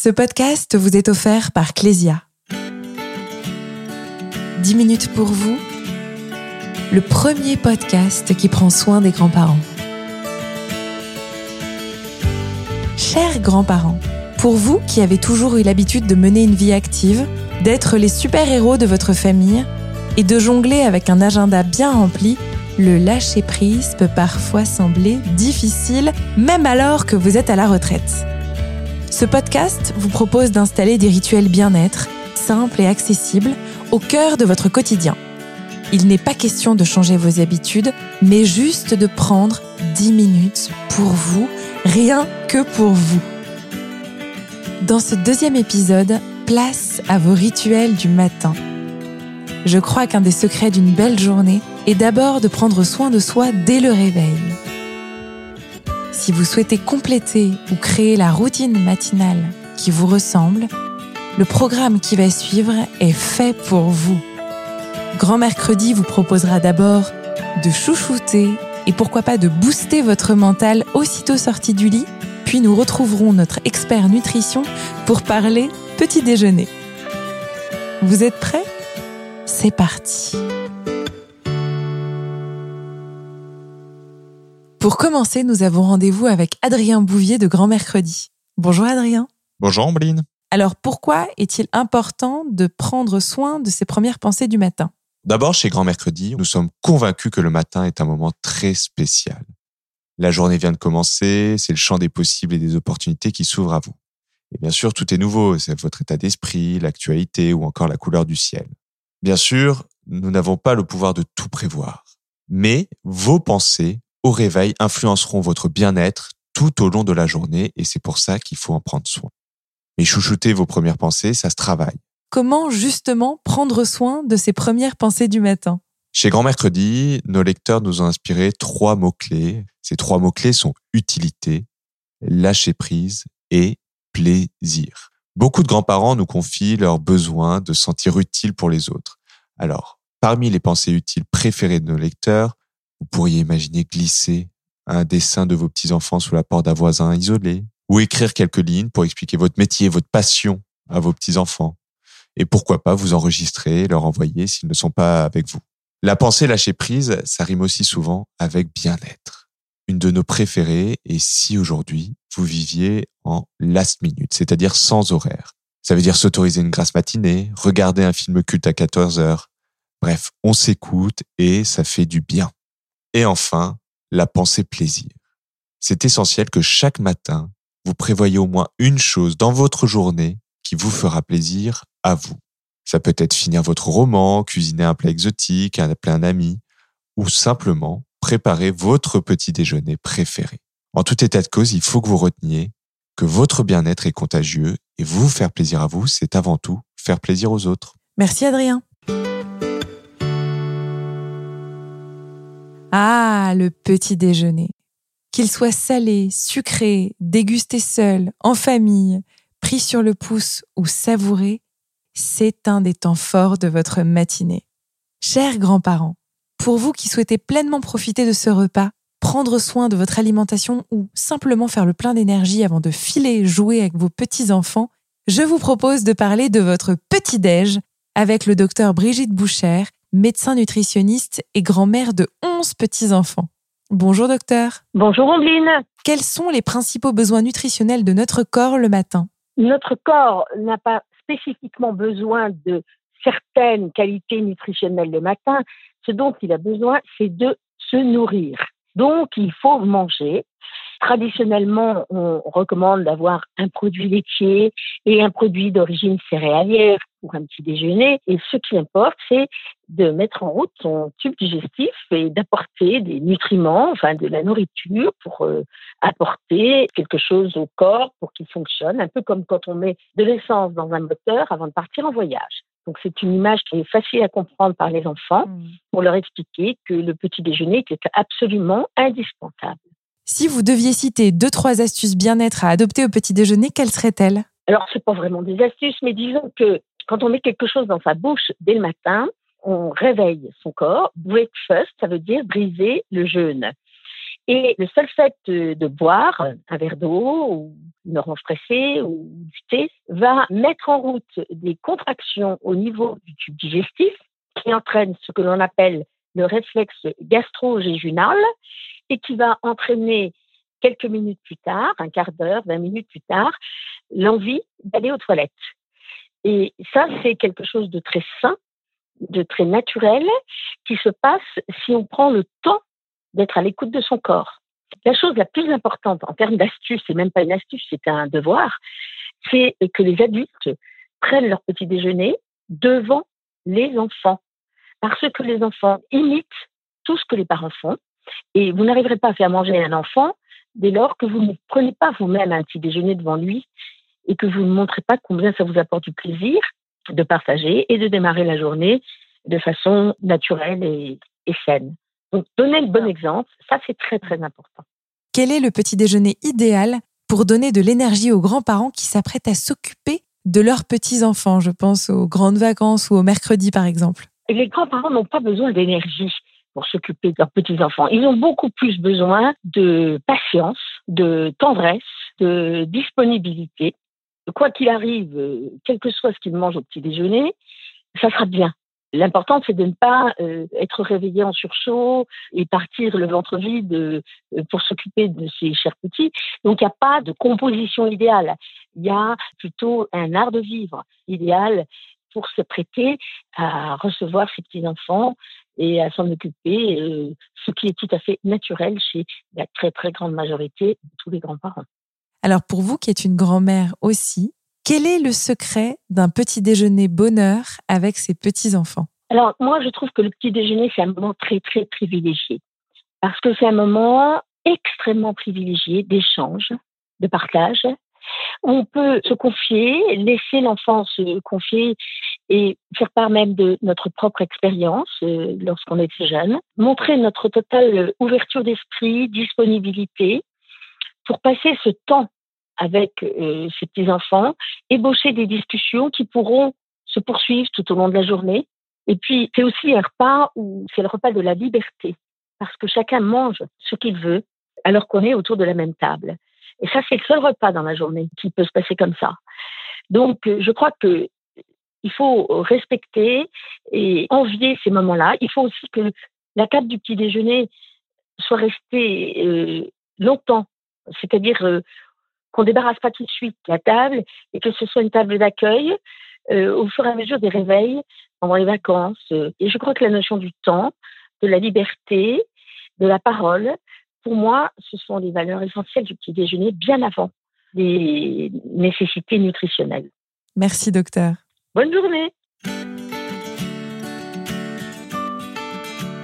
Ce podcast vous est offert par Clésia. 10 minutes pour vous, le premier podcast qui prend soin des grands-parents. Chers grands-parents, pour vous qui avez toujours eu l'habitude de mener une vie active, d'être les super-héros de votre famille et de jongler avec un agenda bien rempli, le lâcher-prise peut parfois sembler difficile, même alors que vous êtes à la retraite. Ce podcast vous propose d'installer des rituels bien-être, simples et accessibles, au cœur de votre quotidien. Il n'est pas question de changer vos habitudes, mais juste de prendre 10 minutes pour vous, rien que pour vous. Dans ce deuxième épisode, place à vos rituels du matin. Je crois qu'un des secrets d'une belle journée est d'abord de prendre soin de soi dès le réveil. Si vous souhaitez compléter ou créer la routine matinale qui vous ressemble, le programme qui va suivre est fait pour vous. Grand Mercredi vous proposera d'abord de chouchouter et pourquoi pas de booster votre mental aussitôt sorti du lit, puis nous retrouverons notre expert nutrition pour parler petit déjeuner. Vous êtes prêts? C'est parti Pour commencer, nous avons rendez-vous avec Adrien Bouvier de Grand Mercredi. Bonjour Adrien. Bonjour Ambline. Alors pourquoi est-il important de prendre soin de ses premières pensées du matin? D'abord, chez Grand Mercredi, nous sommes convaincus que le matin est un moment très spécial. La journée vient de commencer, c'est le champ des possibles et des opportunités qui s'ouvrent à vous. Et bien sûr, tout est nouveau, c'est votre état d'esprit, l'actualité ou encore la couleur du ciel. Bien sûr, nous n'avons pas le pouvoir de tout prévoir. Mais vos pensées au réveil influenceront votre bien-être tout au long de la journée et c'est pour ça qu'il faut en prendre soin. Mais chouchouter vos premières pensées, ça se travaille. Comment justement prendre soin de ces premières pensées du matin? Chez Grand Mercredi, nos lecteurs nous ont inspiré trois mots-clés. Ces trois mots-clés sont utilité, lâcher prise et plaisir. Beaucoup de grands-parents nous confient leur besoin de sentir utile pour les autres. Alors, parmi les pensées utiles préférées de nos lecteurs, vous pourriez imaginer glisser un dessin de vos petits-enfants sous la porte d'un voisin isolé, ou écrire quelques lignes pour expliquer votre métier, votre passion à vos petits-enfants. Et pourquoi pas vous enregistrer, leur envoyer s'ils ne sont pas avec vous. La pensée lâcher prise, ça rime aussi souvent avec bien-être. Une de nos préférées est si aujourd'hui vous viviez en last minute, c'est-à-dire sans horaire. Ça veut dire s'autoriser une grasse matinée, regarder un film culte à 14 heures. Bref, on s'écoute et ça fait du bien. Et enfin, la pensée plaisir. C'est essentiel que chaque matin, vous prévoyez au moins une chose dans votre journée qui vous fera plaisir à vous. Ça peut être finir votre roman, cuisiner un plat exotique, appeler un ami, ou simplement préparer votre petit déjeuner préféré. En tout état de cause, il faut que vous reteniez que votre bien-être est contagieux et vous faire plaisir à vous, c'est avant tout faire plaisir aux autres. Merci Adrien. Ah, le petit déjeuner. Qu'il soit salé, sucré, dégusté seul, en famille, pris sur le pouce ou savouré, c'est un des temps forts de votre matinée. Chers grands-parents, pour vous qui souhaitez pleinement profiter de ce repas, prendre soin de votre alimentation ou simplement faire le plein d'énergie avant de filer jouer avec vos petits-enfants, je vous propose de parler de votre petit-déj avec le docteur Brigitte Boucher, médecin nutritionniste et grand-mère de 11 petits-enfants. Bonjour docteur. Bonjour Ambline. Quels sont les principaux besoins nutritionnels de notre corps le matin? Notre corps n'a pas spécifiquement besoin de certaines qualités nutritionnelles le matin. Ce dont il a besoin, c'est de se nourrir. Donc, il faut manger. Traditionnellement, on recommande d'avoir un produit laitier et un produit d'origine céréalière pour un petit déjeuner. Et ce qui importe, c'est de mettre en route son tube digestif et d'apporter des nutriments, enfin de la nourriture pour euh, apporter quelque chose au corps pour qu'il fonctionne, un peu comme quand on met de l'essence dans un moteur avant de partir en voyage. Donc c'est une image qui est facile à comprendre par les enfants mmh. pour leur expliquer que le petit déjeuner est absolument indispensable. Si vous deviez citer deux trois astuces bien-être à adopter au petit déjeuner, quelles seraient-elles? Alors c'est pas vraiment des astuces, mais disons que quand on met quelque chose dans sa bouche dès le matin, on réveille son corps. Breakfast, ça veut dire briser le jeûne. Et le seul fait de, boire un verre d'eau ou une orange pressée ou du thé va mettre en route des contractions au niveau du tube digestif qui entraînent ce que l'on appelle le réflexe gastro-jéjunal et qui va entraîner quelques minutes plus tard, un quart d'heure, vingt minutes plus tard, l'envie d'aller aux toilettes. Et ça, c'est quelque chose de très sain, de très naturel, qui se passe si on prend le temps d'être à l'écoute de son corps. La chose la plus importante en termes d'astuce, c'est même pas une astuce, c'est un devoir, c'est que les adultes prennent leur petit déjeuner devant les enfants. Parce que les enfants imitent tout ce que les parents font. Et vous n'arriverez pas à faire manger un enfant dès lors que vous ne prenez pas vous-même un petit déjeuner devant lui et que vous ne montrez pas combien ça vous apporte du plaisir de partager et de démarrer la journée de façon naturelle et, saine. Donc, donner le bon exemple, ça c'est très très important. Quel est le petit déjeuner idéal pour donner de l'énergie aux grands-parents qui s'apprêtent à s'occuper de leurs petits-enfants? Je pense aux grandes vacances ou au mercredi par exemple. Les grands-parents n'ont pas besoin d'énergie pour s'occuper de leurs petits-enfants. Ils ont beaucoup plus besoin de patience, de tendresse, de disponibilité. Quoi qu'il arrive, euh, quel que soit ce qu'ils mangent au petit déjeuner, ça sera bien. L'important, c'est de ne pas euh, être réveillé en surchaud et partir le ventre vide euh, pour s'occuper de ces chers petits. Donc, il n'y a pas de composition idéale. Il y a plutôt un art de vivre idéal pour se prêter à recevoir ses petits-enfants et à s'en occuper, ce qui est tout à fait naturel chez la très, très grande majorité de tous les grands-parents. Alors, pour vous qui êtes une grand-mère aussi, quel est le secret d'un petit déjeuner bonheur avec ses petits-enfants? Alors, moi, je trouve que le petit déjeuner, c'est un moment très, très privilégié. Parce que c'est un moment extrêmement privilégié d'échange, de partage. On peut se confier, laisser l'enfant se confier et faire part même de notre propre expérience euh, lorsqu'on était jeune, montrer notre totale ouverture d'esprit, disponibilité pour passer ce temps avec euh, ces petits-enfants, ébaucher des discussions qui pourront se poursuivre tout au long de la journée. Et puis, c'est aussi un repas où c'est le repas de la liberté, parce que chacun mange ce qu'il veut, alors qu'on est autour de la même table. Et ça, c'est le seul repas dans la journée qui peut se passer comme ça. Donc, euh, je crois que il faut respecter et envier ces moments-là. Il faut aussi que la table du petit déjeuner soit restée euh, longtemps, c'est-à-dire euh, qu'on débarrasse pas tout de suite la table et que ce soit une table d'accueil euh, au fur et à mesure des réveils pendant les vacances. Et je crois que la notion du temps, de la liberté, de la parole, pour moi, ce sont les valeurs essentielles du petit déjeuner bien avant les nécessités nutritionnelles. Merci, docteur. Bonne journée.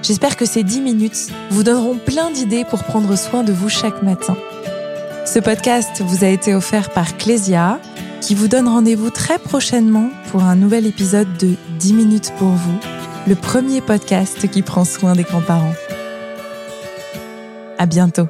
J'espère que ces 10 minutes vous donneront plein d'idées pour prendre soin de vous chaque matin. Ce podcast vous a été offert par Clésia, qui vous donne rendez-vous très prochainement pour un nouvel épisode de 10 minutes pour vous, le premier podcast qui prend soin des grands-parents. À bientôt.